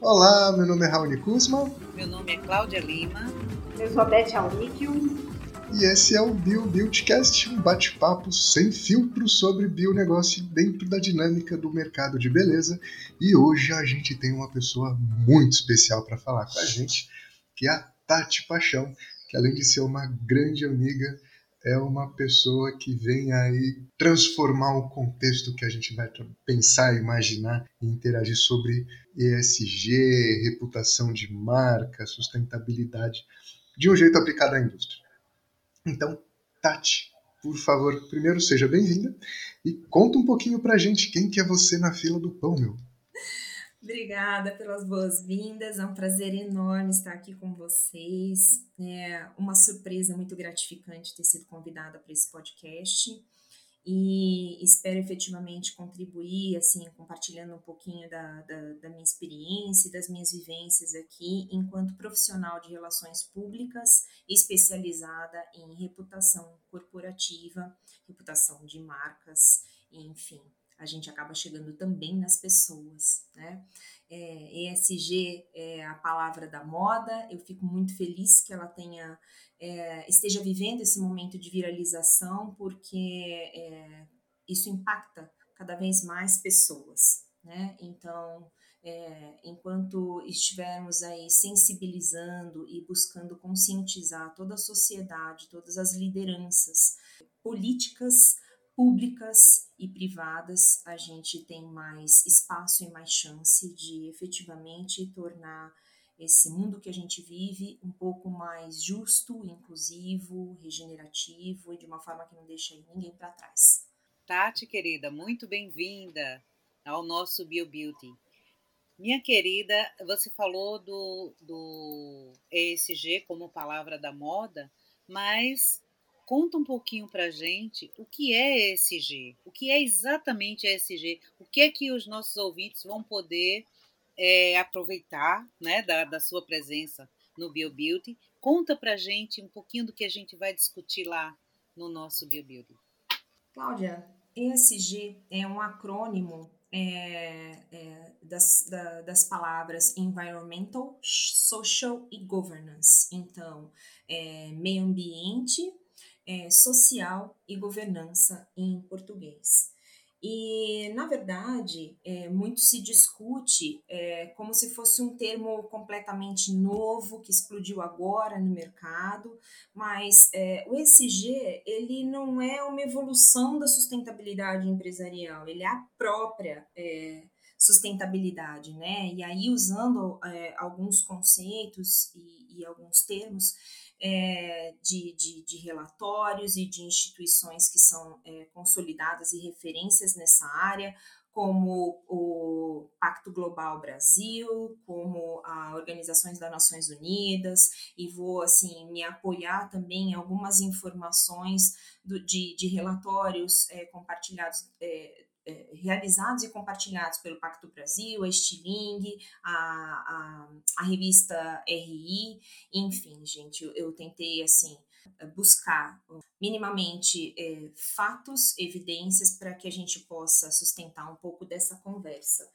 Olá, meu nome é Raoni Kuzma. Meu nome é Cláudia Lima. Eu sou a Beth Almíquio. E esse é o Bio Buildcast, um bate-papo sem filtro sobre bionegócio dentro da dinâmica do mercado de beleza. E hoje a gente tem uma pessoa muito especial para falar com a gente, que é a Tati Paixão, que além de ser uma grande amiga, é uma pessoa que vem aí transformar o contexto que a gente vai pensar, imaginar e interagir sobre ESG, reputação de marca, sustentabilidade, de um jeito aplicado à indústria. Então, Tati, por favor, primeiro seja bem-vinda e conta um pouquinho pra gente quem que é você na fila do pão, meu. Obrigada pelas boas-vindas, é um prazer enorme estar aqui com vocês. É uma surpresa muito gratificante ter sido convidada para esse podcast e espero efetivamente contribuir, assim, compartilhando um pouquinho da, da, da, minha experiência e das minhas vivências aqui enquanto profissional de relações públicas especializada em reputação corporativa, reputação de marcas, enfim, a gente acaba chegando também nas pessoas, né? É, ESG é a palavra da moda, eu fico muito feliz que ela tenha, é, esteja vivendo esse momento de viralização, porque é, isso impacta cada vez mais pessoas, né? Então, é, enquanto estivermos aí sensibilizando e buscando conscientizar toda a sociedade, todas as lideranças políticas, públicas e privadas, a gente tem mais espaço e mais chance de efetivamente tornar esse mundo que a gente vive um pouco mais justo, inclusivo, regenerativo e de uma forma que não deixa ninguém para trás. Tati, querida, muito bem-vinda ao nosso Bio Beauty. Minha querida, você falou do, do ESG como palavra da moda, mas Conta um pouquinho para gente o que é ESG, o que é exatamente ESG, o que é que os nossos ouvintes vão poder é, aproveitar né, da, da sua presença no BioBeauty. Conta para gente um pouquinho do que a gente vai discutir lá no nosso BioBeauty. Cláudia, ESG é um acrônimo é, é, das, da, das palavras environmental, social e governance. Então, é, meio ambiente, é, social e governança em português. E, na verdade, é, muito se discute é, como se fosse um termo completamente novo, que explodiu agora no mercado, mas é, o ESG ele não é uma evolução da sustentabilidade empresarial, ele é a própria é, sustentabilidade, né? E aí, usando é, alguns conceitos e, e alguns termos, é, de, de, de, relatórios e de instituições que são é, consolidadas e referências nessa área, como o Pacto Global Brasil, como a Organizações das Nações Unidas, e vou assim me apoiar também em algumas informações do, de, de relatórios é, compartilhados é, realizados e compartilhados pelo Pacto Brasil, a Stiling, a, a, a revista RI, enfim, gente, eu, eu, tentei, assim, buscar minimamente é, fatos, evidências, para que a gente possa sustentar um pouco dessa conversa.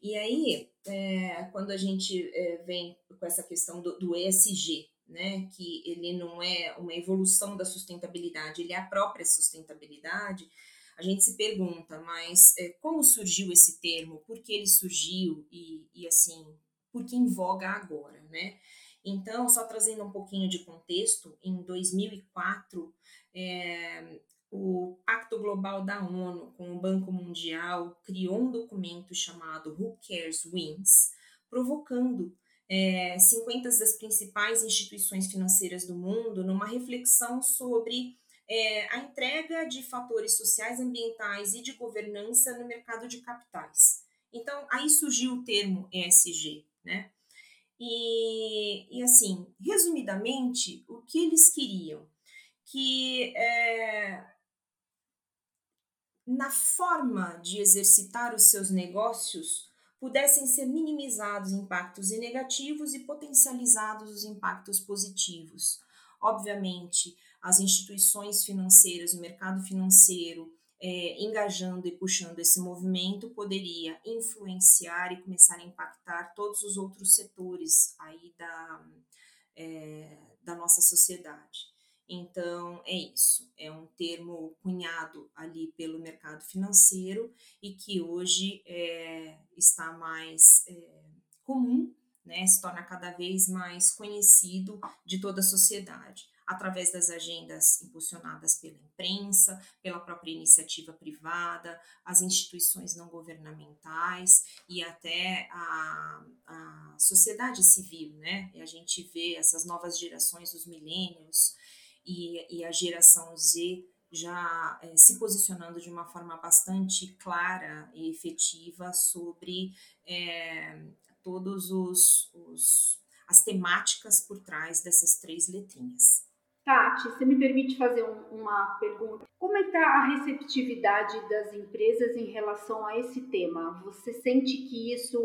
E aí, é, quando a gente é, vem com essa questão do, do ESG, né, que ele não é uma evolução da sustentabilidade, ele é a própria sustentabilidade, a gente se pergunta, mas é, como surgiu esse termo? Por que ele surgiu? E, e assim, por que em voga agora, né? Então, só trazendo um pouquinho de contexto, em 2004, é, o Pacto Global da ONU com o Banco Mundial criou um documento chamado Who Cares Wins, provocando é, 50 das principais instituições financeiras do mundo numa reflexão sobre é, a entrega de fatores sociais, ambientais e de governança no mercado de capitais. Então, aí surgiu o termo ESG, né? E, e assim, resumidamente, o que eles queriam? Que é, na forma de exercitar os seus negócios pudessem ser minimizados impactos negativos e potencializados os impactos positivos. Obviamente, as instituições financeiras, o mercado financeiro, é, engajando e puxando esse movimento, poderia influenciar e começar a impactar todos os outros setores aí da, é, da nossa sociedade. Então, é isso. É um termo cunhado ali pelo mercado financeiro e que hoje é, está mais é, comum, né, se torna cada vez mais conhecido de toda a sociedade através das agendas impulsionadas pela imprensa, pela própria iniciativa privada, as instituições não governamentais e até a, a sociedade civil, né? E a gente vê essas novas gerações, os milênios e, e a geração Z já é, se posicionando de uma forma bastante clara e efetiva sobre é, todos os, os as temáticas por trás dessas três letrinhas. Tati, você me permite fazer um, uma pergunta? Como é está a receptividade das empresas em relação a esse tema? Você sente que isso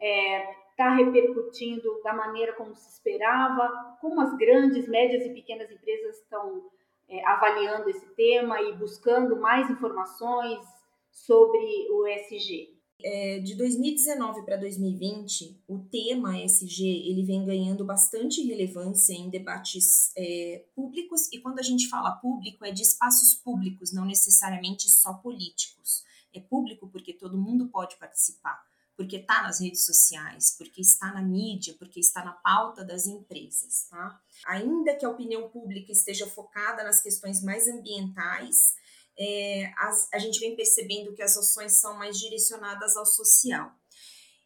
está é, tá repercutindo da maneira como se esperava? Como as grandes, médias e pequenas empresas estão é, avaliando esse tema e buscando mais informações sobre o ESG? É, de 2019 para 2020, o tema ESG ele vem ganhando bastante relevância em debates é, públicos, e quando a gente fala público, é de espaços públicos, não necessariamente só políticos. É público porque todo mundo pode participar, porque está nas redes sociais, porque está na mídia, porque está na pauta das empresas. Tá? Ainda que a opinião pública esteja focada nas questões mais ambientais, é, a gente vem percebendo que as ações são mais direcionadas ao social.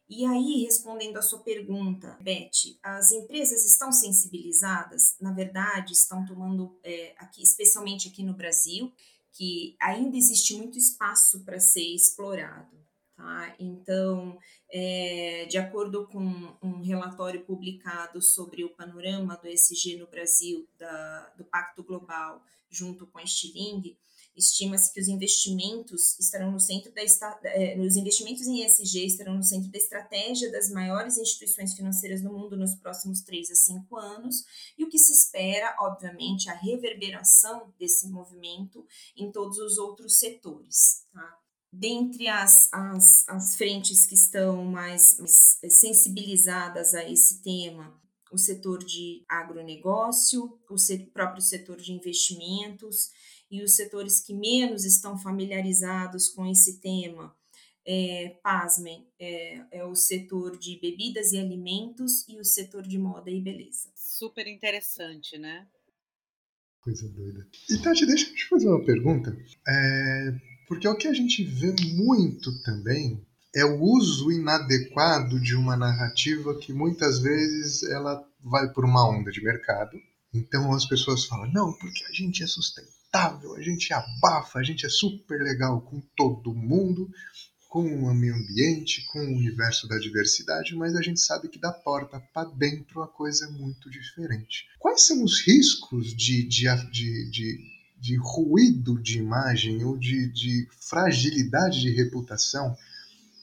E aí, respondendo à sua pergunta, Beth, as empresas estão sensibilizadas? Na verdade, estão tomando, é, aqui, especialmente aqui no Brasil, que ainda existe muito espaço para ser explorado. Tá? Então, é, de acordo com um relatório publicado sobre o panorama do ESG no Brasil, da, do Pacto Global, junto com a Stiling, Estima-se que os investimentos estarão no centro da é, os investimentos em ESG estarão no centro da estratégia das maiores instituições financeiras do mundo nos próximos 3 a 5 anos, e o que se espera, obviamente, a reverberação desse movimento em todos os outros setores. Tá? Dentre as, as, as frentes que estão mais, mais sensibilizadas a esse tema, o setor de agronegócio, o próprio setor de investimentos e os setores que menos estão familiarizados com esse tema, é, pasmem, é, é, o setor de bebidas e alimentos e o setor de moda e beleza. Super interessante, né? Coisa doida. E Tati, deixa eu te fazer uma pergunta. É, porque o que a gente vê muito também é o uso inadequado de uma narrativa que muitas vezes ela vai por uma onda de mercado. Então as pessoas falam, não, porque a gente é sustentável agradável, a gente abafa, a gente é super legal com todo mundo, com o meio ambiente, com o universo da diversidade, mas a gente sabe que da porta para dentro a coisa é muito diferente. Quais são os riscos de, de, de, de, de ruído de imagem ou de, de fragilidade de reputação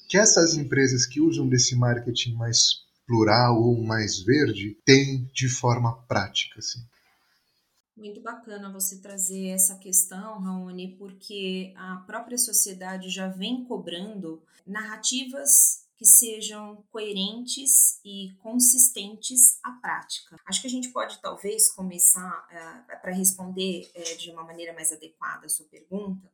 que essas empresas que usam desse marketing mais plural ou mais verde têm de forma prática? Assim? Muito bacana você trazer essa questão, Raoni, porque a própria sociedade já vem cobrando narrativas que sejam coerentes e consistentes à prática. Acho que a gente pode talvez começar uh, para responder uh, de uma maneira mais adequada a sua pergunta,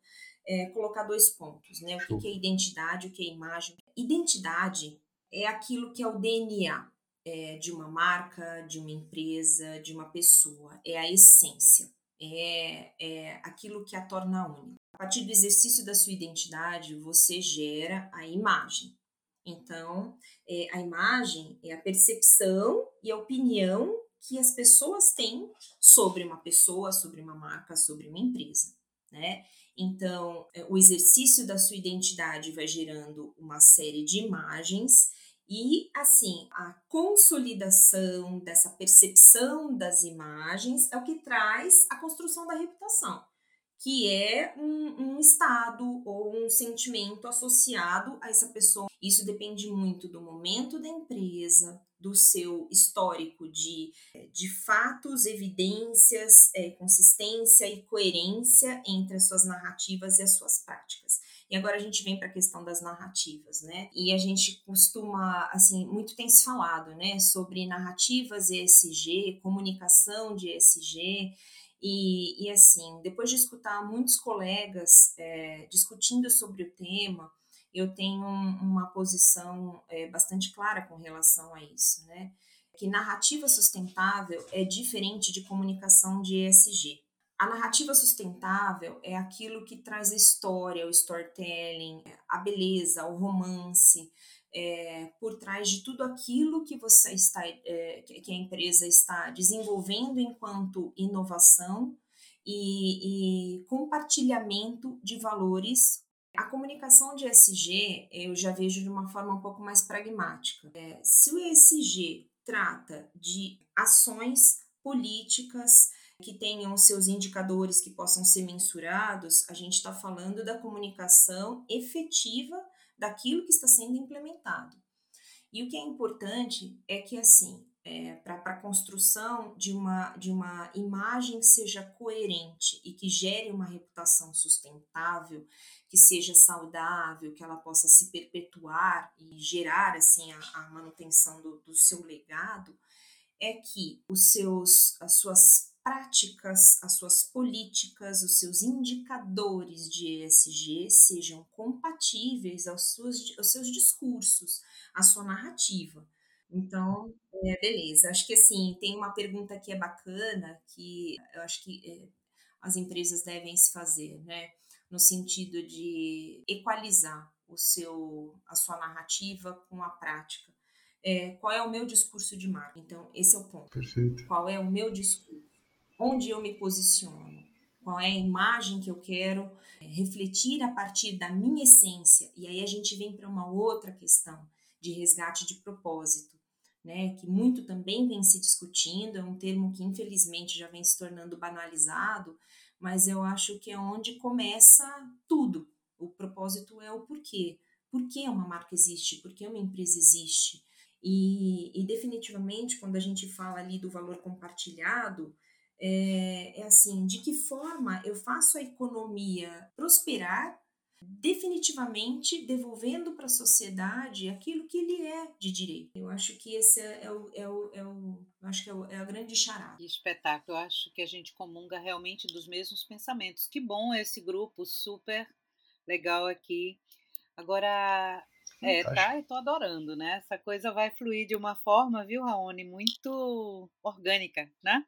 uh, colocar dois pontos, né? O que é identidade, o que é imagem. Identidade é aquilo que é o DNA, é, de uma marca, de uma empresa, de uma pessoa. É a essência, é, é aquilo que a torna única. A partir do exercício da sua identidade, você gera a imagem. Então, é, a imagem é a percepção e a opinião que as pessoas têm sobre uma pessoa, sobre uma marca, sobre uma empresa, né? Então, é, o exercício da sua identidade vai gerando uma série de imagens e, assim, a consolidação dessa percepção das imagens é o que traz a construção da reputação, que é um, um, estado ou um sentimento associado a essa pessoa. Isso depende muito do momento da empresa, do seu histórico de, de fatos, evidências, é, consistência e coerência entre as suas narrativas e as suas práticas. E agora a gente vem para a questão das narrativas, né? E a gente costuma, assim, muito tem se falado, né, sobre narrativas ESG, comunicação de ESG, e, e, assim, depois de escutar muitos colegas é, discutindo sobre o tema, eu tenho uma posição é, bastante clara com relação a isso, né? Que narrativa sustentável é diferente de comunicação de ESG. A narrativa sustentável é aquilo que traz a história, o storytelling, a beleza, o romance, é, por trás de tudo aquilo que você está, é, que a empresa está desenvolvendo enquanto inovação e, e compartilhamento de valores. A comunicação de ESG eu já vejo de uma forma um pouco mais pragmática. É, se o ESG trata de ações políticas que tenham seus indicadores que possam ser mensurados, a gente está falando da comunicação efetiva daquilo que está sendo implementado. E o que é importante é que, assim, é, para a construção de uma, de uma imagem que seja coerente e que gere uma reputação sustentável, que seja saudável, que ela possa se perpetuar e gerar assim a, a manutenção do, do seu legado, é que os seus, as suas práticas, as suas políticas, os seus indicadores de ESG sejam compatíveis aos, seus, aos seus discursos, à sua narrativa. Então, é, beleza. Acho que assim, tem uma pergunta que é bacana, que eu acho que é, as empresas devem se fazer, né? No sentido de equalizar o seu, a sua narrativa com a prática. É, qual é o meu discurso de marca? Então, esse é o ponto. Perfeito. Qual é o meu discurso? Onde eu me posiciono, qual é a imagem que eu quero é, refletir a partir da minha essência. E aí a gente vem para uma outra questão de resgate de propósito, né, que muito também vem se discutindo, é um termo que infelizmente já vem se tornando banalizado, mas eu acho que é onde começa tudo. O propósito é o porquê. Por que uma marca existe? Por que uma empresa existe? E, e definitivamente, quando a gente fala ali do valor compartilhado, é, é assim, de que forma eu faço a economia prosperar, definitivamente devolvendo para a sociedade aquilo que ele é de direito. Eu acho que esse é, é o, é o, é o acho que é, o, é a grande charada. Que espetáculo, eu acho que a gente comunga realmente dos mesmos pensamentos. Que bom esse grupo super legal aqui. Agora, é, tá, eu tô adorando, né? Essa coisa vai fluir de uma forma, viu, Raoni, muito orgânica, né?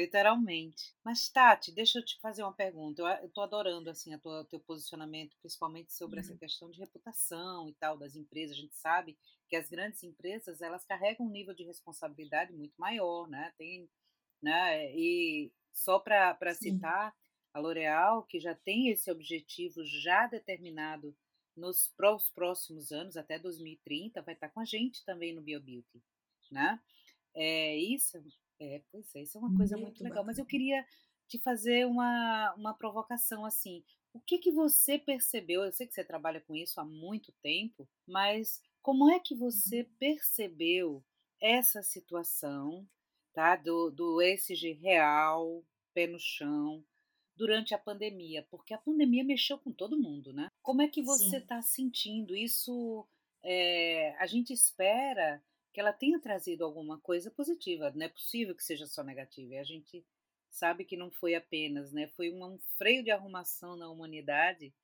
Literalmente. Mas, Tati, deixa eu te fazer uma pergunta. Eu, estou adorando assim, o teu posicionamento, principalmente sobre uhum. essa questão de reputação e tal das empresas. A gente sabe que as grandes empresas elas carregam um nível de responsabilidade muito maior, né? Tem, né? E só para citar a L'Oréal, que já tem esse objetivo já determinado nos próximos anos, até 2030, vai estar com a gente também no BioBeauty, né? É, isso é, pois é, isso é uma coisa muito, muito legal. Mas eu queria te fazer uma, uma provocação assim. O que que você percebeu? Eu sei que você trabalha com isso há muito tempo, mas como é que você uhum. percebeu essa situação, tá? Do, do ESG real, pé no chão, durante a pandemia? Porque a pandemia mexeu com todo mundo, né? Como é que você está sentindo isso? É, a gente espera que ela tenha trazido alguma coisa positiva. Não é possível que seja só negativa. E a gente sabe que não foi apenas, né? Foi um freio de arrumação na humanidade,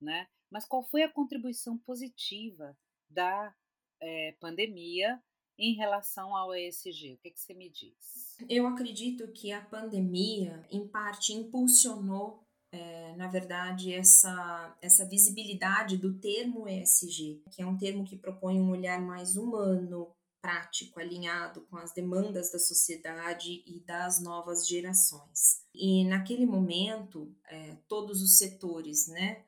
né? Mas qual foi a contribuição positiva da é, pandemia em relação ao ESG? O que, é que você me diz? Eu acredito que a pandemia, em parte, impulsionou é, na verdade, essa, essa visibilidade do termo ESG, que é um termo que propõe um olhar mais humano, prático, alinhado com as demandas da sociedade e das novas gerações. E naquele momento, é, todos os setores né,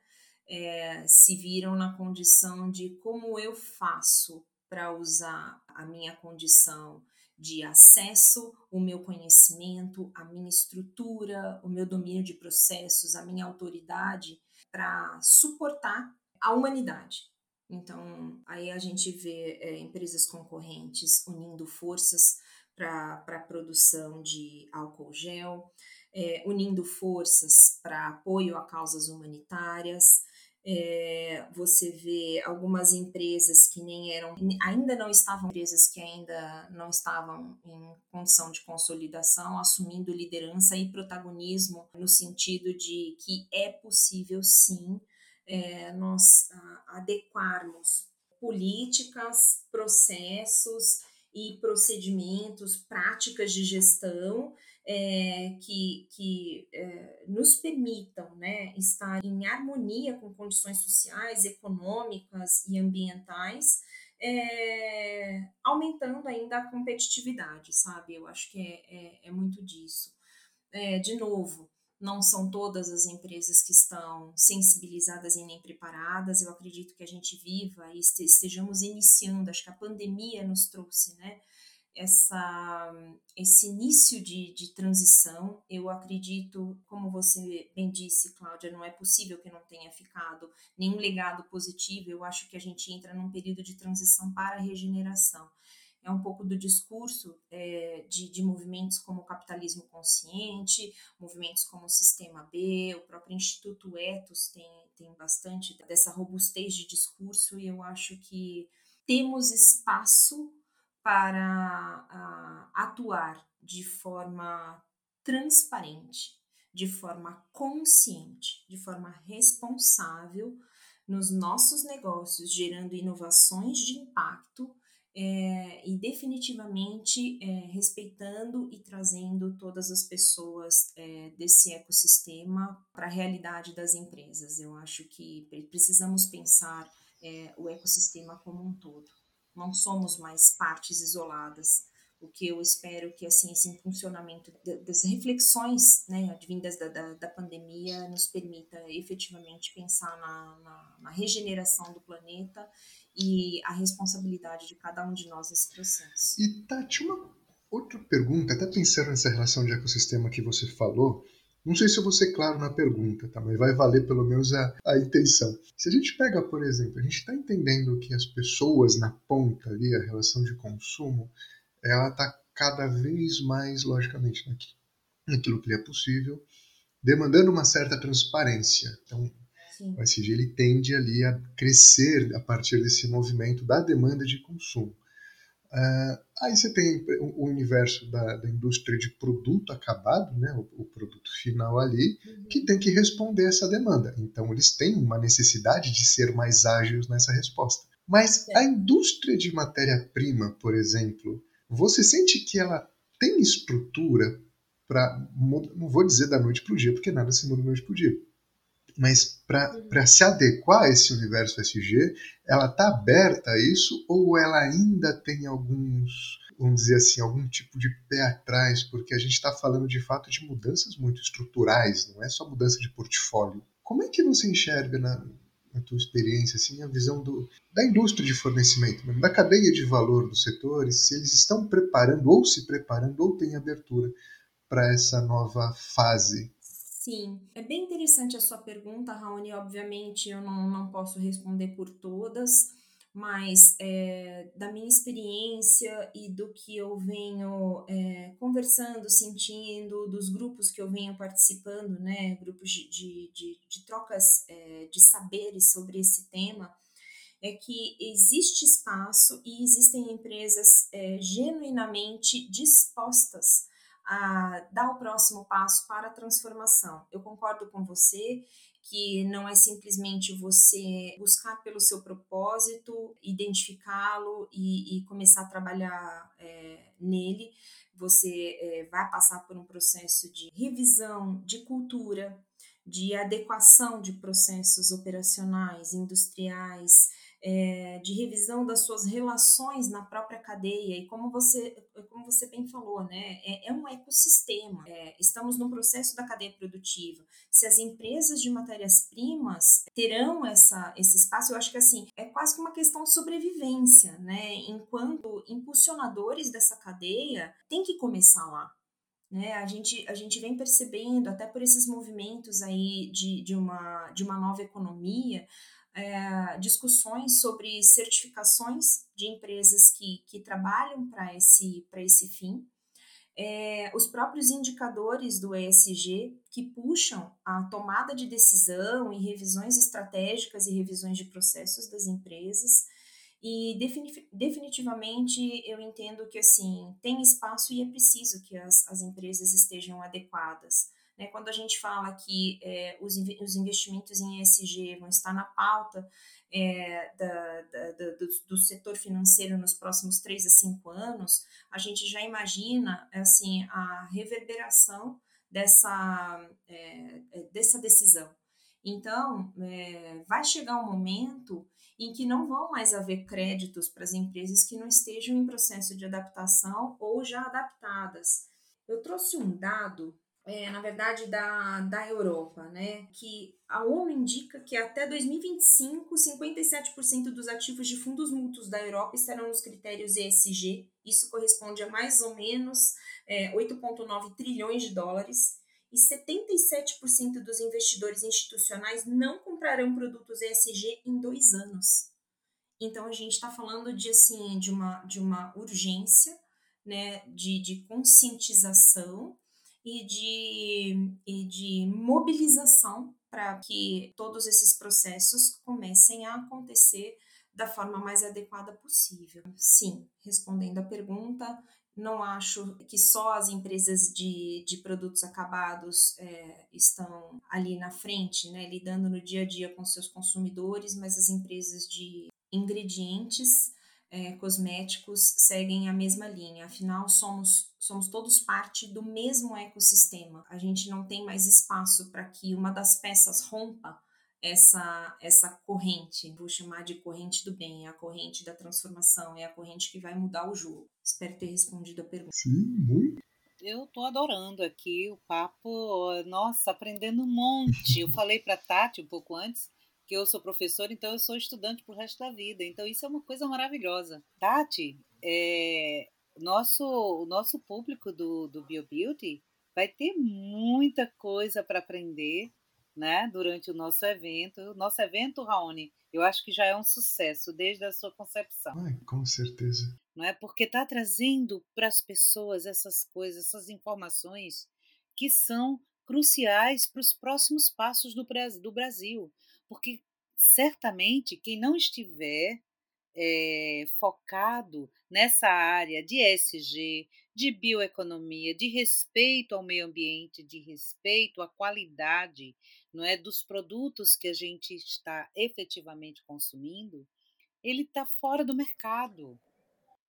é, se viram na condição de como eu faço para usar a minha condição de acesso, o meu conhecimento, a minha estrutura, o meu domínio de processos, a minha autoridade para suportar a humanidade. Então, aí a gente vê é, empresas concorrentes unindo forças para a produção de álcool gel, é, unindo forças para apoio a causas humanitárias, é, você vê algumas empresas que nem eram, ainda não estavam, empresas que ainda não estavam em condição de consolidação, assumindo liderança e protagonismo no sentido de que é possível sim é, nós a, adequarmos políticas, processos e procedimentos, práticas de gestão é, que, que é, nos permitam né, estar em harmonia com condições sociais, econômicas e ambientais, é, aumentando ainda a competitividade, sabe? Eu acho que é, é, é muito disso. De novo, não são todas as empresas que estão sensibilizadas e nem preparadas. Eu acredito que a gente viva e estejamos iniciando, acho que a pandemia nos trouxe, né? essa, esse início de, de transição. Eu acredito, como você bem disse, Cláudia, não é possível que não tenha ficado nenhum legado positivo. Eu acho que a gente entra num período de transição para regeneração. É um pouco do discurso é, de, de movimentos como o capitalismo consciente, movimentos como o Sistema B, o próprio Instituto Etos tem, tem bastante dessa robustez de discurso, e eu acho que temos espaço para uh, atuar de forma transparente, de forma consciente, de forma responsável nos nossos negócios, gerando inovações de impacto é, e definitivamente é, respeitando e trazendo todas as pessoas é, desse ecossistema para a realidade das empresas. Eu acho que precisamos pensar o ecossistema como um todo não somos mais partes isoladas. O que eu espero que assim esse funcionamento das reflexões né, advindas da, da, da pandemia nos permita efetivamente pensar na, na, na regeneração do planeta e a responsabilidade de cada um de nós nesse processo. E Tati, uma outra pergunta, até pensando nessa relação de ecossistema que você falou, não sei se eu vou ser claro na pergunta, tá? mas vai valer pelo menos a, a intenção. Se a gente pega, por exemplo, a gente está entendendo que as pessoas na ponta ali, a relação de consumo, ela está cada vez mais, logicamente, naquilo que é possível, demandando uma certa transparência. Então, Sim. o SG ele tende ali a crescer a partir desse movimento da demanda de consumo. Uh, aí você tem o universo da, da, indústria de produto acabado, né, o, o produto final ali, uhum. que tem que responder essa demanda. Então, eles têm uma necessidade de ser mais ágeis nessa resposta. Mas é. a indústria de matéria-prima, por exemplo, você sente que ela tem estrutura para. Não vou dizer da noite para o dia, porque nada se muda da noite para o dia mas para se adequar a esse universo SG, ela está aberta a isso ou ela ainda tem alguns, vamos dizer assim, algum tipo de pé atrás, porque a gente está falando de fato de mudanças muito estruturais, não é só mudança de portfólio. Como é que você enxerga na, na tua experiência assim a visão do, da indústria de fornecimento, da cadeia de valor dos setores, se eles estão preparando ou se preparando ou têm abertura para essa nova fase Sim, é bem interessante a sua pergunta, Raoni. Obviamente, eu não, não posso responder por todas, mas é, da minha experiência e do que eu venho é, conversando, sentindo, dos grupos que eu venho participando, né, grupos de, de, de, de trocas é, de saberes sobre esse tema, é que existe espaço e existem empresas é, genuinamente dispostas a dar o próximo passo para a transformação. Eu concordo com você que não é simplesmente você buscar pelo seu propósito, identificá-lo e, e, começar a trabalhar é, nele. Você é, vai passar por um processo de revisão de cultura, de adequação de processos operacionais, industriais, é, de revisão das suas relações na própria cadeia. E como você como você bem falou né é, é um ecossistema. É, estamos no processo da cadeia produtiva. Se as empresas de matérias primas terão essa esse espaço eu acho que assim é quase que uma questão de sobrevivência né? Enquanto impulsionadores dessa cadeia tem que começar lá né, a, gente, a gente vem percebendo, até por esses movimentos aí de, de, uma, de uma nova economia, é, discussões sobre certificações de empresas que, que trabalham para esse, esse fim, é, os próprios indicadores do ESG que puxam a tomada de decisão e revisões estratégicas e revisões de processos das empresas. E definitivamente eu entendo que assim tem espaço e é preciso que as, as empresas estejam adequadas. Né? Quando a gente fala que é, os, os investimentos em ESG vão estar na pauta é, da, da, da, do, do, setor financeiro nos próximos três a cinco anos, a gente já imagina assim a reverberação dessa, é, é dessa decisão. Então, é, vai chegar um momento em que não vão mais haver créditos para as empresas que não estejam em processo de adaptação ou já adaptadas. Eu trouxe um dado é, na verdade, da, da Europa, né? Que a ONU indica que até 2025, 57% dos ativos de fundos mútuos da Europa estarão nos critérios ESG. Isso corresponde a mais ou menos é, 8,9 trilhões de dólares. E 77% dos investidores institucionais não comprarão produtos ESG em dois anos. Então, a gente está falando de, assim, de, uma, de uma urgência, né, de, de conscientização e de, e de mobilização para que todos esses processos comecem a acontecer da forma mais adequada possível. Sim, respondendo à pergunta, não acho que só as empresas de, de produtos acabados é, estão ali na frente, né, lidando no dia a dia com seus consumidores, mas as empresas de ingredientes é, cosméticos seguem a mesma linha. Afinal, somos, somos todos parte do mesmo ecossistema. A gente não tem mais espaço para que uma das peças rompa essa, essa corrente. Vou chamar de corrente do bem, é a corrente da transformação, é a corrente que vai mudar o jogo. Espero ter respondido a pergunta. Sim, muito. Eu tô adorando aqui o papo, nossa, aprendendo um monte. Eu falei para Tati um pouco antes que eu sou professora, então eu sou estudante pro resto da vida. Então isso é uma coisa maravilhosa. Tati, é, nosso, o nosso público do, do BioBeauty vai ter muita coisa para aprender né, durante o nosso evento. Nosso evento, Raoni, eu acho que já é um sucesso desde a sua concepção. Ai, com certeza. Não é porque está trazendo para as pessoas essas coisas, essas informações que são cruciais para os próximos passos do Brasil porque certamente quem não estiver é, focado nessa área de ESG, de bioeconomia, de respeito ao meio ambiente, de respeito à qualidade não é, dos produtos que a gente está efetivamente consumindo, ele está fora do mercado.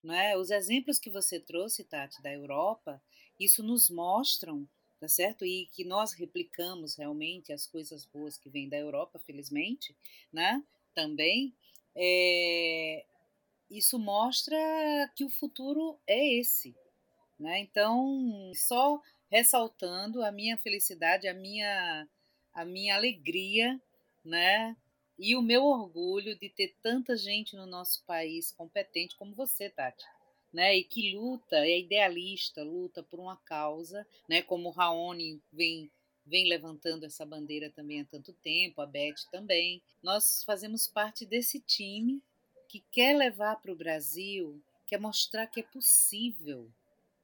Não é? Os exemplos que você trouxe, Tati, da Europa, isso nos mostram tá certo? E que nós replicamos realmente as coisas boas que vêm da Europa, felizmente, né? Também. É, isso mostra que o futuro é esse, né? Então, só ressaltando a minha felicidade, a minha, a minha alegria, né? E o meu orgulho de ter tanta gente no nosso país competente como você, Tati né, e que luta, é idealista, luta por uma causa, né, como Raoni vem vem levantando essa bandeira também há tanto tempo, a Beth também. Nós fazemos parte desse time que quer levar para o Brasil, quer mostrar que é possível,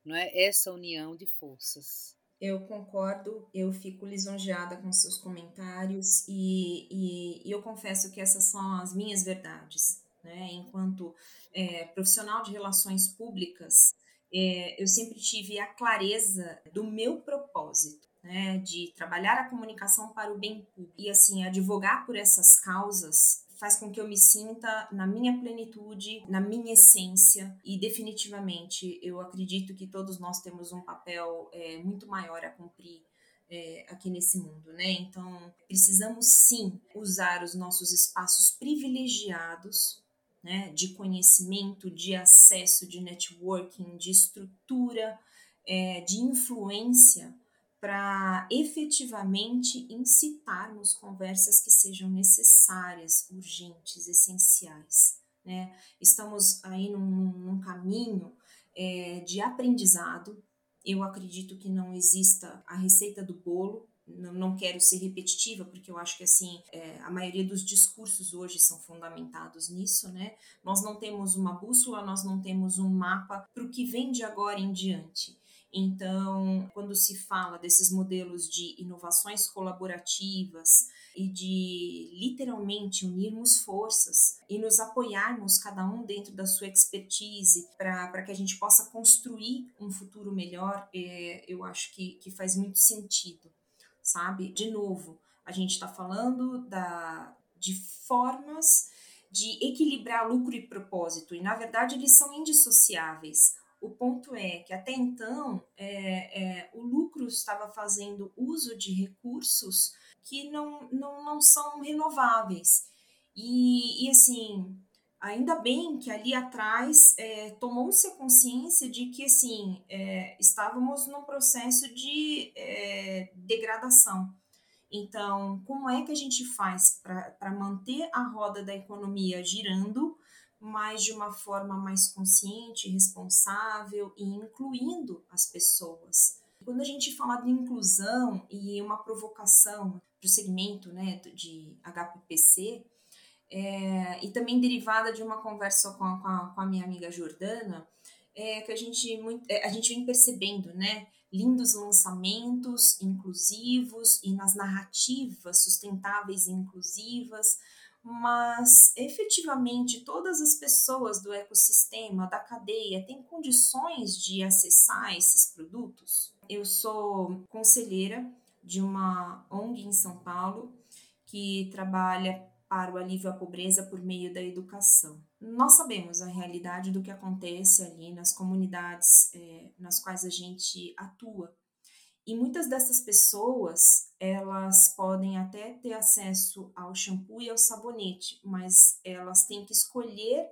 não é essa união de forças. Eu concordo, eu fico lisonjeada com seus comentários e, e, e eu confesso que essas são as minhas verdades né? Enquanto é, profissional de relações públicas, é, eu sempre tive a clareza do meu propósito, né? De trabalhar a comunicação para o bem público e assim advogar por essas causas faz com que eu me sinta na minha plenitude, na minha essência e definitivamente eu acredito que todos nós temos um papel é, muito maior a cumprir é, aqui nesse mundo, né? Então precisamos sim usar os nossos espaços privilegiados né, de conhecimento, de acesso, de networking, de estrutura, é, de influência para efetivamente incitarmos conversas que sejam necessárias, urgentes, essenciais. Né? Estamos aí num, num caminho é, de aprendizado. Eu acredito que não exista a receita do bolo, não, quero ser repetitiva, porque eu acho que assim é, a maioria dos discursos hoje são fundamentados nisso, né? Nós não temos uma bússola, nós não temos um mapa para o que vem de agora em diante. Então, quando se fala desses modelos de inovações colaborativas e de literalmente unirmos forças e nos apoiarmos cada um dentro da sua expertise para que a gente possa construir um futuro melhor, é, eu acho que, que faz muito sentido sabe? De novo, a gente está falando da, de formas de equilibrar lucro e propósito, e na verdade eles são indissociáveis. O ponto é que até então é, é, o lucro estava fazendo uso de recursos que não, não, não são renováveis. E, e assim, Ainda bem que ali atrás é, tomou-se a consciência de que assim é, estávamos num processo de é, degradação. Então, como é que a gente faz para manter a roda da economia girando, mas de uma forma mais consciente, responsável e incluindo as pessoas? Quando a gente fala de inclusão e uma provocação para o segmento né, de HPPC, é, e também derivada de uma conversa com a, com a, com a minha amiga Jordana, é, que a gente, muito, é, a gente vem percebendo, né? Lindos lançamentos inclusivos e nas narrativas sustentáveis e inclusivas, mas efetivamente todas as pessoas do ecossistema, da cadeia, têm condições de acessar esses produtos? Eu sou conselheira de uma ONG em São Paulo que trabalha para o alívio à pobreza por meio da educação. Nós sabemos a realidade do que acontece ali nas comunidades é, nas quais a gente atua. E muitas dessas pessoas, elas podem até ter acesso ao shampoo e ao sabonete, mas elas têm que escolher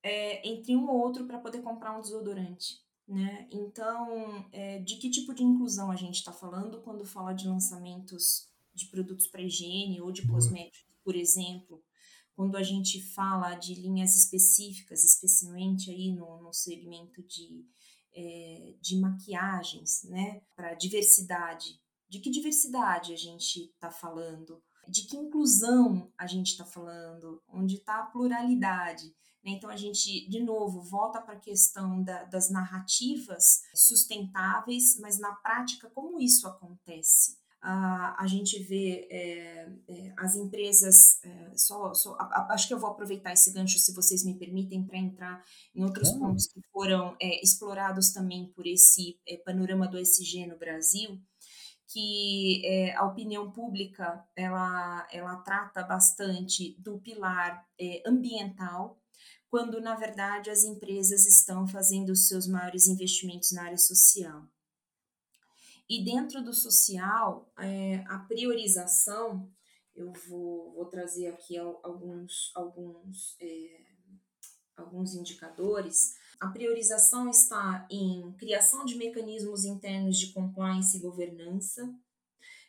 é, entre um ou outro para poder comprar um desodorante. Né? Então, é, de que tipo de inclusão a gente está falando quando fala de lançamentos de produtos para higiene ou de cosméticos? Por exemplo, quando a gente fala de linhas específicas, especialmente aí no, no segmento de, é, de maquiagens, né, para diversidade. De que diversidade a gente está falando? De que inclusão a gente está falando? Onde está a pluralidade? Né? Então, a gente, de novo, volta para a questão da, das narrativas sustentáveis, mas na prática, como isso acontece? A, a gente vê é, é, as empresas, é, só, só a, a, acho que eu vou aproveitar esse gancho, se vocês me permitem, para entrar em outros pontos que foram é, explorados também por esse é, panorama do SG no Brasil, que é, a opinião pública ela, ela trata bastante do pilar ambiental, quando na verdade as empresas estão fazendo os seus maiores investimentos na área social. E dentro do social, é, a priorização, eu vou, vou trazer aqui alguns, alguns, é, alguns indicadores. A priorização está em criação de mecanismos internos de compliance e governança,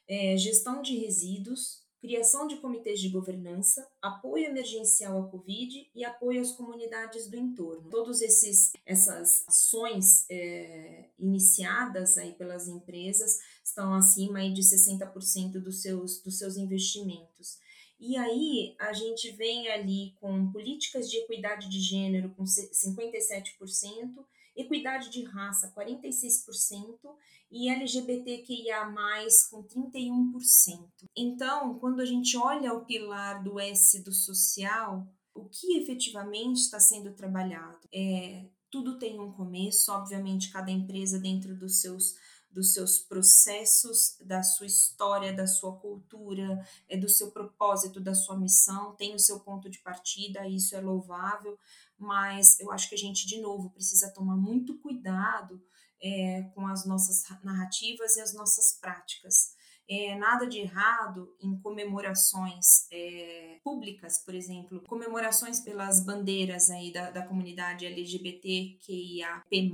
é, gestão de resíduos, criação de comitês de governança, apoio emergencial à Covid e apoio às comunidades do entorno. Todas essas ações é, iniciadas aí pelas empresas estão acima aí de 60% dos seus, dos seus investimentos. E aí a gente vem ali com políticas de equidade de gênero com 57%, equidade de raça 46% e LGBTQIA+, com 31%. Então, quando a gente olha o pilar do S do social, o que efetivamente está sendo trabalhado? É, tudo tem um começo, obviamente, cada empresa dentro dos seus dos seus processos, da sua história, da sua cultura, é do seu propósito, da sua missão, tem o seu ponto de partida, isso é louvável, mas eu acho que a gente, de novo, precisa tomar muito cuidado é, com as nossas narrativas e as nossas práticas. é, nada de errado em comemorações é, públicas, por exemplo, comemorações pelas bandeiras aí da, da comunidade LGBTQIAP+.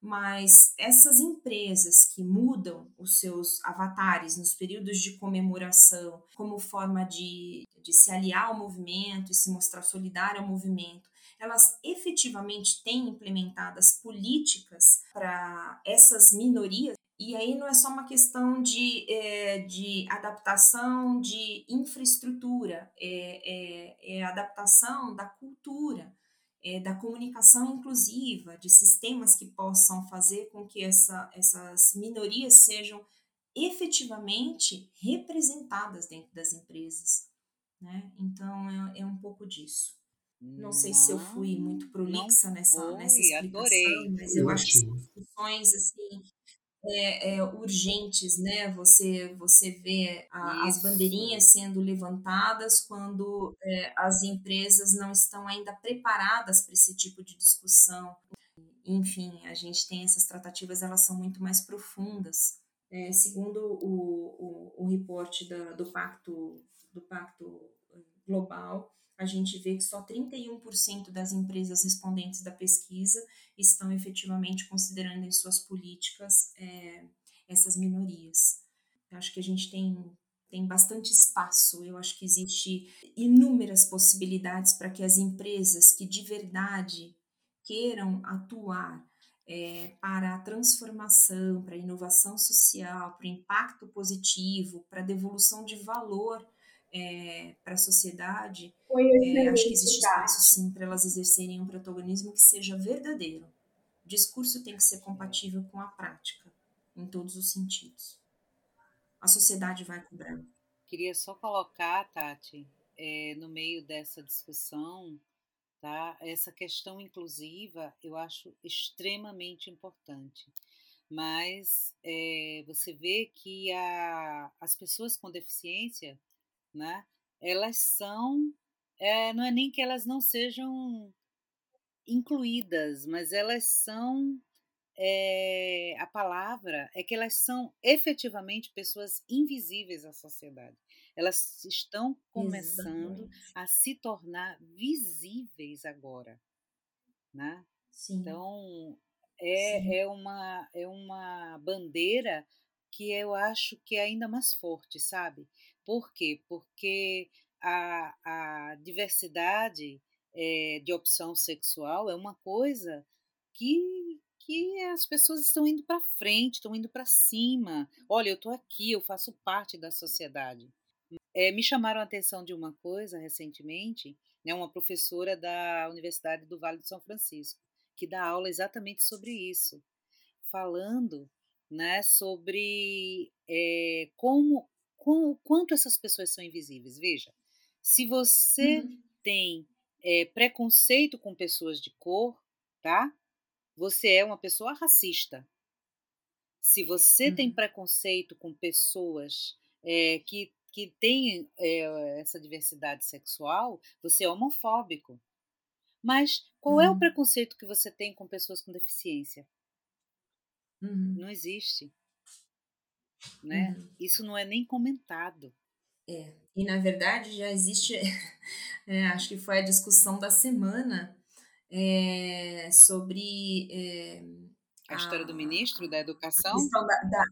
Mas essas empresas que mudam os seus avatares nos períodos de comemoração como forma de, de se aliar ao movimento e se mostrar solidária ao movimento, elas efetivamente têm implementadas políticas para essas minorias e aí não é só uma questão de, é, de adaptação de infraestrutura, é, é, é adaptação da cultura, é, da comunicação inclusiva, de sistemas que possam fazer com que essa, essas minorias sejam efetivamente representadas dentro das empresas. Né? Então, é, é um pouco disso. Não sei se eu fui muito prolixa nessa, nessa explicação, adorei. mas eu acho que são discussões assim, é, é, urgentes, né? Você você vê a, as bandeirinhas sendo levantadas quando é, as empresas não estão ainda preparadas para esse tipo de discussão. Enfim, a gente tem essas tratativas, elas são muito mais profundas. É, segundo o, o, o reporte da, do pacto do pacto global, a gente vê que só 31% das empresas respondentes da pesquisa estão efetivamente considerando em suas políticas é, essas minorias. Eu acho que a gente tem, tem bastante espaço, eu acho que existe inúmeras possibilidades para que as empresas que de verdade queiram atuar é, para a transformação, para a inovação social, para o impacto positivo, para a devolução de valor é, para a sociedade, é, acho que existe espaço sim para elas exercerem um protagonismo que seja verdadeiro. O discurso tem que ser compatível com a prática, em todos os sentidos. A sociedade vai cobrar. Queria só colocar, Tati, é, no meio dessa discussão, tá? Essa questão inclusiva eu acho extremamente importante. Mas é, você vê que a, as pessoas com deficiência né? Elas são, é, não é nem que elas não sejam incluídas, mas elas são, é, a palavra é que elas são efetivamente pessoas invisíveis à sociedade. Elas estão começando Exatamente. a se tornar visíveis agora, né? Sim. Então é, Sim. é uma é uma bandeira que eu acho que é ainda mais forte, sabe? Por quê? Porque a, a diversidade é, de opção sexual é uma coisa que, que as pessoas estão indo para frente, estão indo para cima. Olha, eu estou aqui, eu faço parte da sociedade. É, me chamaram a atenção de uma coisa recentemente, né, uma professora da Universidade do Vale do São Francisco, que dá aula exatamente sobre isso, falando né, sobre é, como com, o quanto essas pessoas são invisíveis. Veja, se você uhum. tem é, preconceito com pessoas de cor, tá? Você é uma pessoa racista. Se você uhum. tem preconceito com pessoas é, que, que têm é, essa diversidade sexual, você é homofóbico. Mas qual uhum. é o uhum. preconceito que você tem com pessoas com deficiência? Uhum. Não existe né? Uhum. Isso não é nem comentado. É, e na verdade já existe, é, acho que foi a discussão da semana é, sobre é, a, a, história do ministro da Educação. Da, da,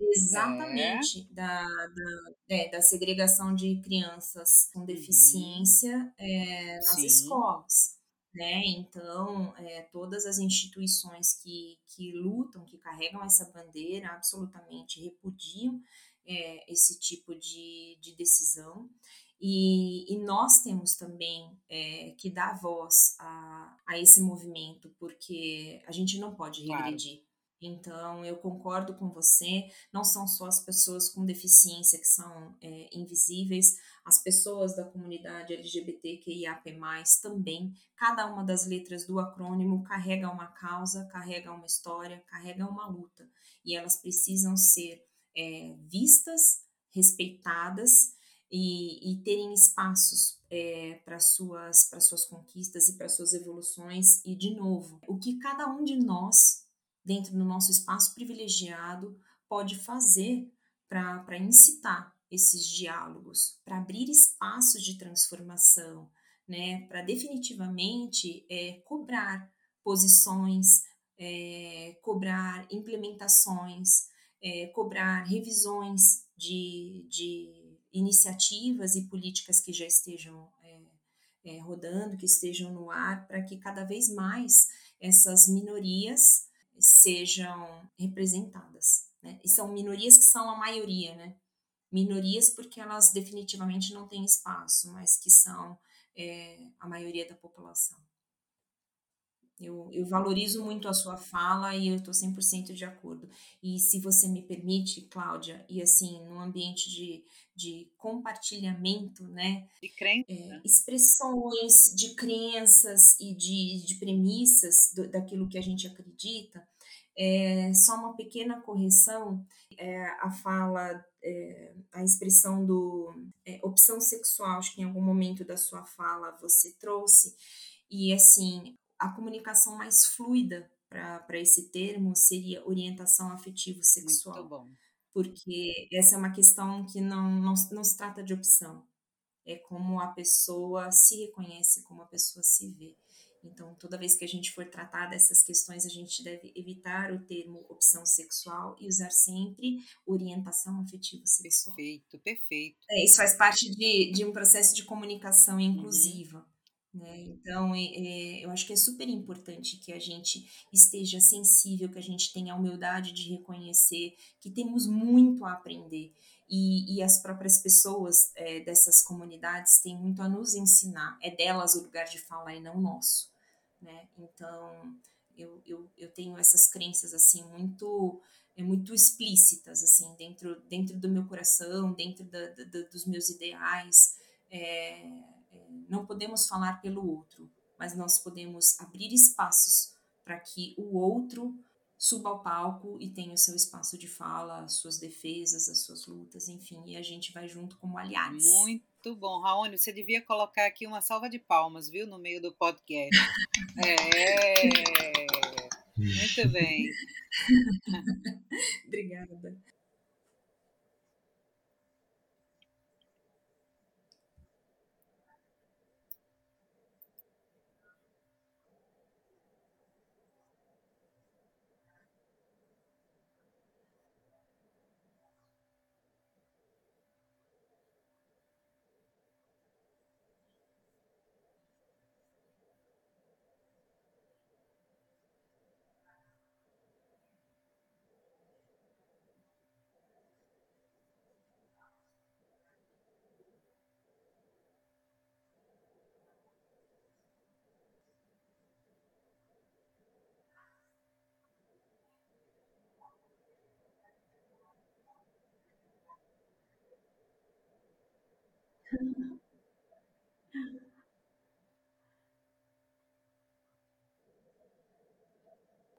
exatamente, é. da, da, é, da, segregação de crianças com uhum. deficiência uhum. nas Sim. escolas né? Então, é, todas as instituições que, que lutam, que carregam essa bandeira, absolutamente repudiam é, esse tipo de, de decisão. E, e nós temos também é, que dar voz a, a esse movimento, porque a gente não pode regredir. Claro. Então, eu concordo com você, não são só as pessoas com deficiência que são é, invisíveis, as pessoas da comunidade LGBTQIAP+, também, cada uma das letras do acrônimo carrega uma causa, carrega uma história, carrega uma luta, e elas precisam ser é, vistas, respeitadas e, e terem espaços é, para suas, suas conquistas e para suas evoluções, e de novo, o que cada um de nós dentro do nosso espaço privilegiado pode fazer para incitar esses diálogos, para abrir espaços de transformação, né, para definitivamente é, cobrar posições, é, cobrar implementações, é, cobrar revisões de, de, iniciativas e políticas que já estejam é, é, rodando, que estejam no ar, para que cada vez mais essas minorias sejam representadas. Né? E são minorias que são a maioria, né? Minorias porque elas definitivamente não têm espaço, mas que são é, a maioria da população. Eu, eu, valorizo muito a sua fala e eu estou 100% de acordo. E se você me permite, Cláudia, e assim, num ambiente de, de compartilhamento, né? De crença. É, expressões de crenças e de, de premissas do, daquilo que a gente acredita, é, só uma pequena correção, é, a fala, é, a expressão do é, opção sexual, acho que em algum momento da sua fala você trouxe, e assim, a comunicação mais fluida para esse termo seria orientação afetivo-sexual. Muito bom. Porque essa é uma questão que não, não, não se trata de opção. É como a pessoa se reconhece, como a pessoa se vê. Então, toda vez que a gente for tratar dessas questões, a gente deve evitar o termo opção sexual e usar sempre orientação afetivo sexual. Perfeito, perfeito. É, isso faz parte de, de um processo de comunicação uhum. inclusiva. Uhum. Né? Então, é, é, eu acho que é super importante que a gente esteja sensível, que a gente tenha a humildade de reconhecer que temos muito a aprender. E, e as próprias pessoas é, dessas comunidades têm muito a nos ensinar. É delas o lugar de fala e não nosso né? Então, eu, eu, eu tenho essas crenças, assim, muito é muito explícitas, assim, dentro, dentro do meu coração, dentro da, da, dos meus ideais. É, não podemos falar pelo outro, mas nós podemos abrir espaços para que o outro suba ao palco e tenha o seu espaço de fala, as suas defesas, as suas lutas, enfim, e a gente vai junto como aliados. Muito bom, Raoni, você devia colocar aqui uma salva de palmas, viu, no meio do podcast. é, muito bem. Obrigada.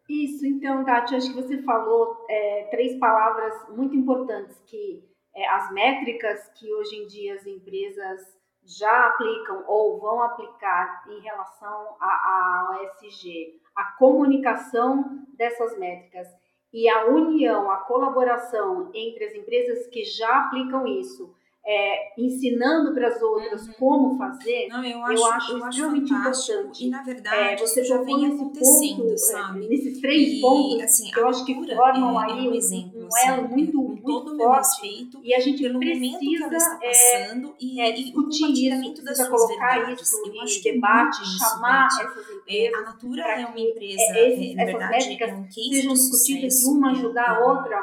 Isso, então, Tati, acho que você falou é, três palavras muito importantes, que é, as métricas que hoje em dia as empresas já aplicam ou vão aplicar em relação ao ESG, a comunicação dessas métricas e a união, a colaboração entre as empresas que já aplicam isso é, ensinando para as outras uhum. como fazer, Não, eu acho, eu acho eu extremamente acho importante. E na verdade, é, você já vem acontecendo, ponto, é, sabe? Nesses três e, pontos, assim, eu acho que formam é, aí um, exemplo, um elo assim, muito, muito todo forte. Respeito, e a gente pelo precisa que é, passando e, é, discutir isso, precisa colocar verdades. isso eu em debate, chamar isso, essas empresas. a Natura é uma empresa, esses, na verdade, é um case sejam discutidas e uma ajudar a outra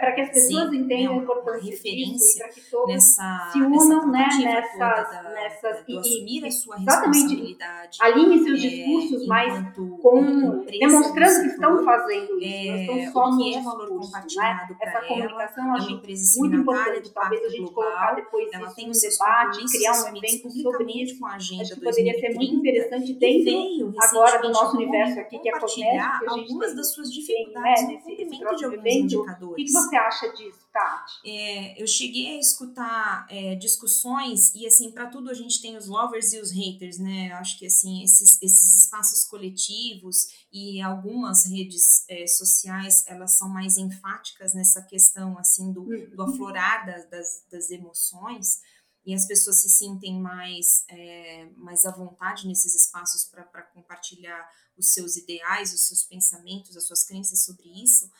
para que as pessoas Sim, entendam é a importância disso e para que todos nessa, se unam né, nessas, da, nessas e, assumir a sua responsabilidade. Alinhem seus é, discursos, mas com, demonstrando que estão fazendo isso, é, não estão só no é valor discurso, compartilhado né? Essa comunicação ela, acho é muito importante, talvez a gente global, colocar depois ela tem um debate, criar um evento sobre isso, com a agenda acho que poderia ser muito interessante dentro agora do nosso universo aqui que acontece, que a gente algumas das suas dificuldades no cumprimento de alguns indicadores você acha disso, Tati? É, eu cheguei a escutar é, discussões e assim para tudo a gente tem os lovers e os haters, né? Eu acho que assim esses, esses espaços coletivos e algumas redes é, sociais elas são mais enfáticas nessa questão assim do, do uhum. aflorar das, das, das emoções e as pessoas se sentem mais, é, mais à vontade nesses espaços para compartilhar os seus ideais, os seus pensamentos, as suas crenças sobre isso,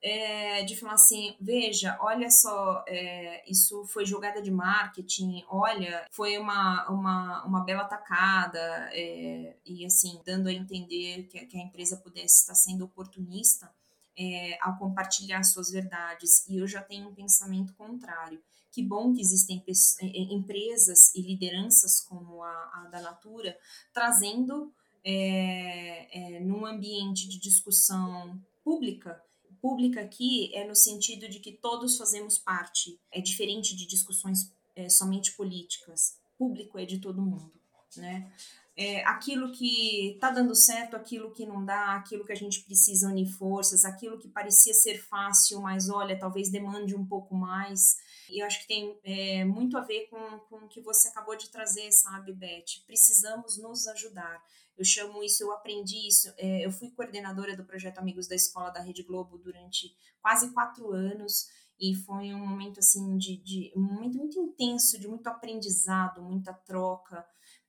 é, de falar assim, veja, olha só, é, isso foi jogada de marketing, olha, foi uma, uma, uma bela tacada, é, e assim, dando a entender que, que, a empresa pudesse estar sendo oportunista é, ao compartilhar suas verdades. E eu já tenho um pensamento contrário. Que bom que existem é, é, empresas e lideranças como a, a da Natura trazendo é, é, num ambiente de discussão pública pública aqui é no sentido de que todos fazemos parte. É diferente de discussões é, somente políticas. Público é de todo mundo, né? É, aquilo que está dando certo, aquilo que não dá, aquilo que a gente precisa unir forças, aquilo que parecia ser fácil, mas olha, talvez demande um pouco mais. E eu acho que tem é, muito a ver com, com o que você acabou de trazer, sabe, Beth? Precisamos nos ajudar. Eu chamo isso, eu aprendi isso. É, eu fui coordenadora do projeto Amigos da Escola da Rede Globo durante quase quatro anos e foi um momento assim de, de um momento muito intenso, de muito aprendizado, muita troca.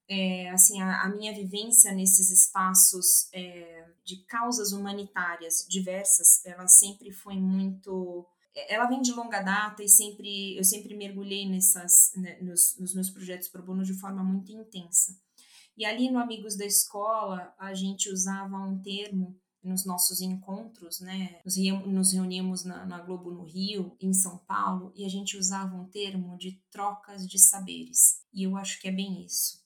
É, assim a, a, minha vivência nesses espaços é, de causas humanitárias diversas, ela sempre foi muito ela vem de longa data e sempre eu sempre mergulhei nessas né, nos, nos meus projetos pro bono de forma muito intensa e ali no Amigos da Escola, a gente usava um termo nos nossos encontros, né? Nos, nos reuníamos na, na, Globo no Rio, em São Paulo, e a gente usava um termo de trocas de saberes. E eu acho que é bem isso.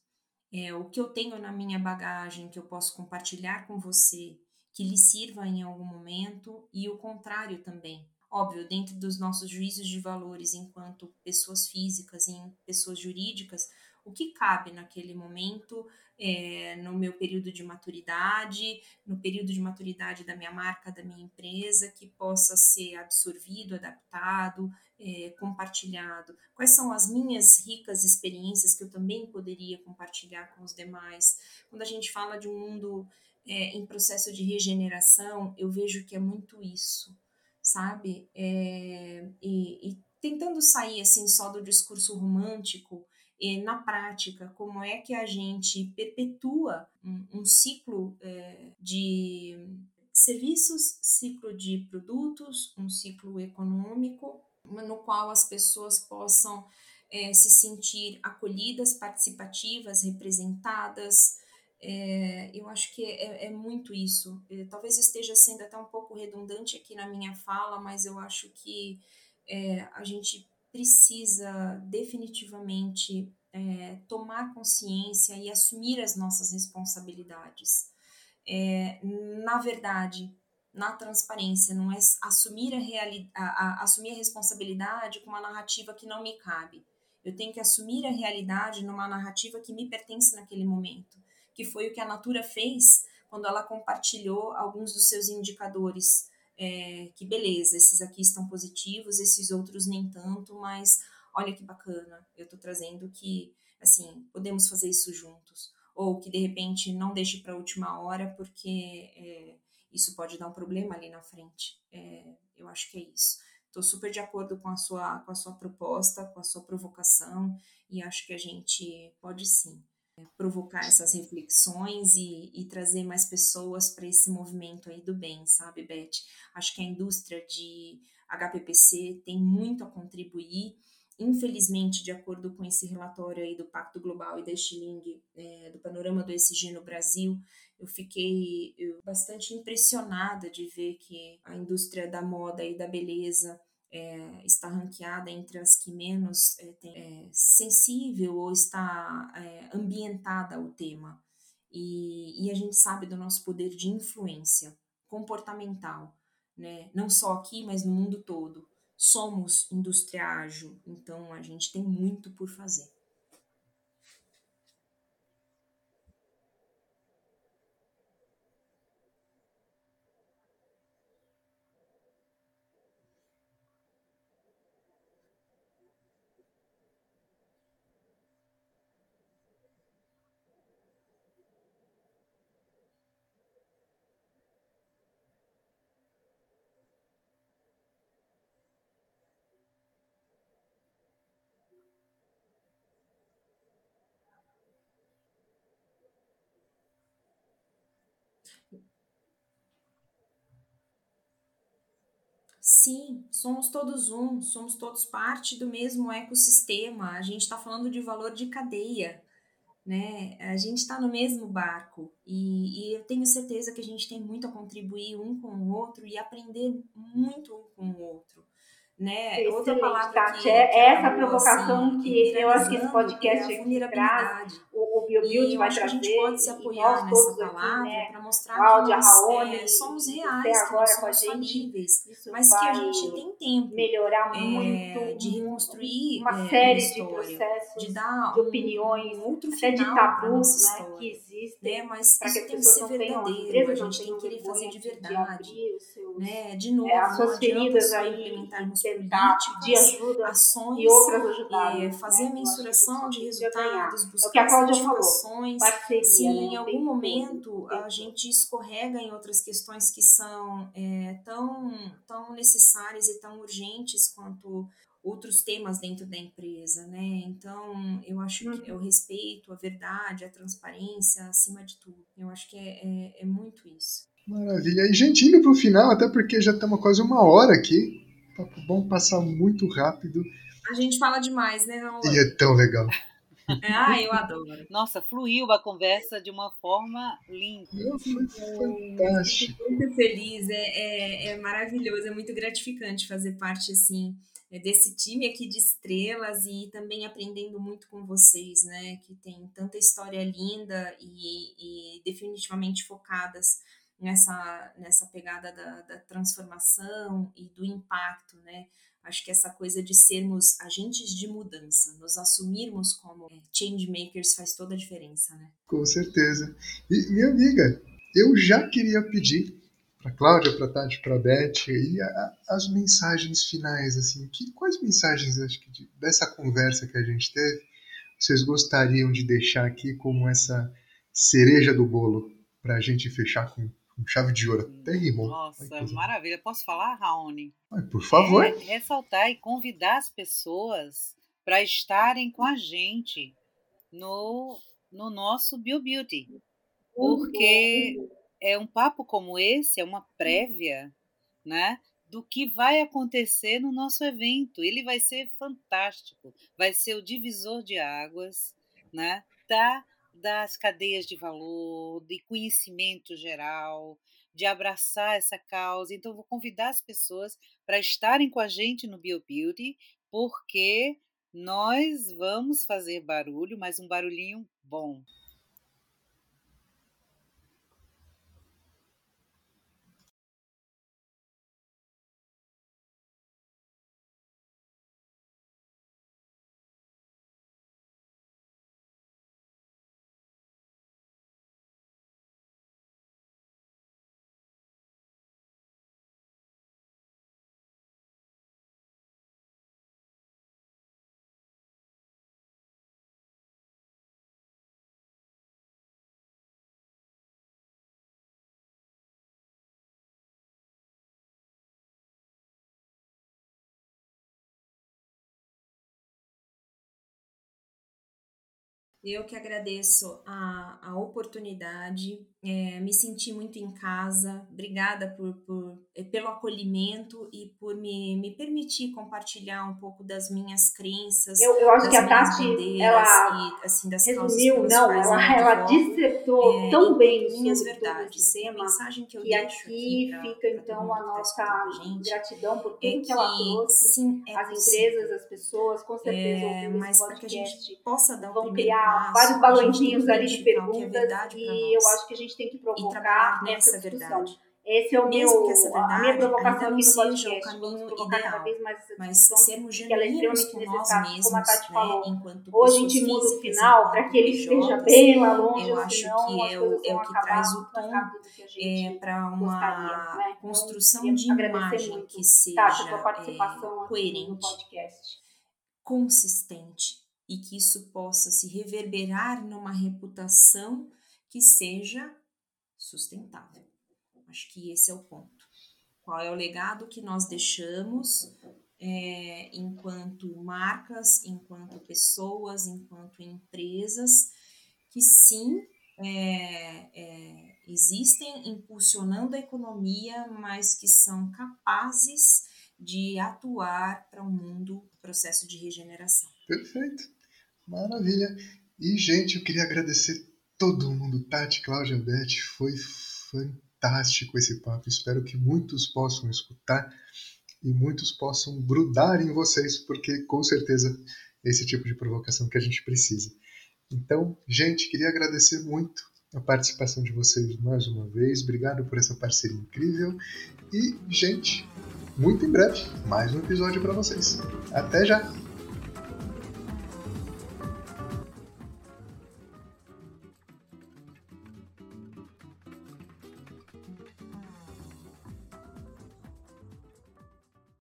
É, o que eu tenho na minha bagagem que eu posso compartilhar com você, que lhe sirva em algum momento, e o contrário também. Óbvio, dentro dos nossos juízos de valores enquanto pessoas físicas e pessoas jurídicas, o que cabe naquele momento, é, no meu período de maturidade, no período de maturidade da minha marca, da minha empresa, que possa ser absorvido, adaptado, é, compartilhado. Quais são as minhas ricas experiências que eu também poderia compartilhar com os demais? Quando a gente fala de um mundo é, em processo de regeneração, eu vejo que é muito isso, sabe? É, e, e tentando sair assim só do discurso romântico na prática, como é que a gente perpetua um, um ciclo é, de serviços, ciclo de produtos, um ciclo econômico, no qual as pessoas possam é, se sentir acolhidas, participativas, representadas. É, eu acho que é, é muito isso. Talvez esteja sendo até um pouco redundante aqui na minha fala, mas eu acho que a gente precisa definitivamente é, tomar consciência e assumir as nossas responsabilidades. É, na verdade, na transparência, não é assumir a, a, a, assumir a responsabilidade com uma narrativa que não me cabe. Eu tenho que assumir a realidade numa narrativa que me pertence naquele momento, que foi o que a Natura fez quando ela compartilhou alguns dos seus indicadores é, que beleza, esses aqui estão positivos, esses outros nem tanto, mas olha que bacana, eu estou trazendo que, assim, podemos fazer isso juntos. Ou que de repente não deixe para a última hora, porque é, isso pode dar um problema ali na frente. É, eu acho que é isso. Estou super de acordo com a, sua, com a sua proposta, com a sua provocação, e acho que a gente pode sim provocar essas reflexões e, e trazer mais pessoas para esse movimento aí do bem, sabe, Beth? Acho que a indústria de HPPC tem muito a contribuir. Infelizmente, de acordo com esse relatório aí do Pacto Global e da Stiling, é, do panorama do ESG no Brasil, eu fiquei eu, bastante impressionada de ver que a indústria da moda e da beleza é, está ranqueada entre as que menos é, tem, é, sensível ou está é, ambientada ao tema. E, e, a gente sabe do nosso poder de influência comportamental, né? não só aqui, mas no mundo todo. Somos indústria ágil, então a gente tem muito por fazer. Sim, somos todos um, somos todos parte do mesmo ecossistema. A gente está falando de valor de cadeia, né? A gente está no mesmo barco e, e, eu tenho certeza que a gente tem muito a contribuir um com o outro e aprender muito um com o outro né? Excelente, Outra palavra Tati, que, é que essa provocação assim, que eu acho que esse podcast é aqui traz, o, o BioBuild vai trazer. A gente pode se apoiar nessa palavra né? para mostrar Cláudia, que nós Raoni, é, somos reais, agora que nós somos falíveis, mas que a gente tem tempo melhorar muito é, de reconstruir uma é, série de processos, de dar de opiniões, um outro até de tabus né, que existem, né? mas para que tem que ser verdadeiro, a gente tem que querer fazer de verdade, né? De novo, é, as suas feridas aí implementarmos pedir ajuda ações e outras ajudarem. É, fazer né? mensuração de resultados, buscar é a Cláudia falou, parceria, se né? em algum momento a gente escorrega em outras questões que são é, tão, tão necessárias e tão urgentes quanto outros temas dentro da empresa, né? Então, eu acho que é o respeito, a verdade, a transparência, acima de tudo. Eu acho que é, é, é muito isso. Maravilha. E, gente, indo para o final, até porque já estamos quase uma hora aqui, papo bom passar muito rápido. A gente fala demais, né, Raul? E é tão legal. ah, eu adoro. Nossa, fluiu a conversa de uma forma linda. Foi fantástico. Muito feliz, é, é, é, maravilhoso, é muito gratificante fazer parte assim é, desse time aqui de estrelas e também aprendendo muito com vocês, né? Que tem tanta história linda e, e definitivamente focadas nessa, nessa pegada da, da transformação e do impacto, né? Acho que essa coisa de sermos agentes de mudança, nos assumirmos como é, change makers faz toda a diferença, né? Com certeza. E, minha amiga, eu já queria pedir para Cláudia, para Tati, para Beth e a, as mensagens finais, assim, que, quais mensagens acho que de, dessa conversa que a gente teve vocês gostariam de deixar aqui como essa cereja do bolo para a gente fechar com com chave de ouro. Até rimou. Nossa, Ai, maravilha. Posso falar, Raoni? Ai, por favor. É, ressaltar e convidar as pessoas para estarem com a gente no, no nosso BioBeauty. Porque é um papo como esse, é uma prévia, né? Do que vai acontecer no nosso evento. Ele vai ser fantástico. Vai ser o divisor de águas, né? Da das cadeias de valor, de conhecimento geral, de abraçar essa causa. Então, vou convidar as pessoas para estarem com a gente no BioBuildy, porque nós vamos fazer barulho, mas um barulhinho bom. Eu que agradeço a, a oportunidade, é, me senti muito em casa, obrigada por, por, é, pelo acolhimento e por me, me permitir compartilhar um pouco das minhas crenças. Eu, eu acho que a Tati, ela e, assim, das resumiu, não, ela, ela dissertou é, tão bem minhas verdades. Tema, a mensagem que eu que deixo aqui, pra, fica então pra a nossa gente, gratidão por tudo é que, ela trouxe, sim, é as possível. empresas, as pessoas, com certeza, é, mas para que a gente possa dar o vão criar passo, vários balãozinhos ali de é perguntas e eu acho que a gente tem que provocar essa discussão. Verdade. Esse é o Mesmo meu, que essa verdade a minha provocação no seja o caminho ideal, mas sermos é genuínos com nós mesmos, como a Tati né, falou. enquanto Ou a gente muda o final para que ele esteja bem lá longe, eu acho senão que é o, é o que traz o tom é, para uma gostaria, né? Então, construção queria de imagem que seja Tati, é, coerente, consistente e que isso possa se reverberar numa reputação que seja sustentável. Acho que esse é o ponto. Qual é o legado que nós deixamos é, enquanto marcas, enquanto pessoas, enquanto empresas, que sim é, é, existem impulsionando a economia, mas que são capazes de atuar para o um mundo processo de regeneração. Perfeito. Maravilha. E, gente, eu queria agradecer todo mundo. Tati, Cláudia, Beth, foi fantástico esse papo. Espero que muitos possam escutar e muitos possam grudar em vocês, porque com certeza esse tipo de provocação que a gente precisa. Então, gente, queria agradecer muito a participação de vocês mais uma vez. Obrigado por essa parceria incrível. E, gente, muito em breve, mais um episódio para vocês. Até já!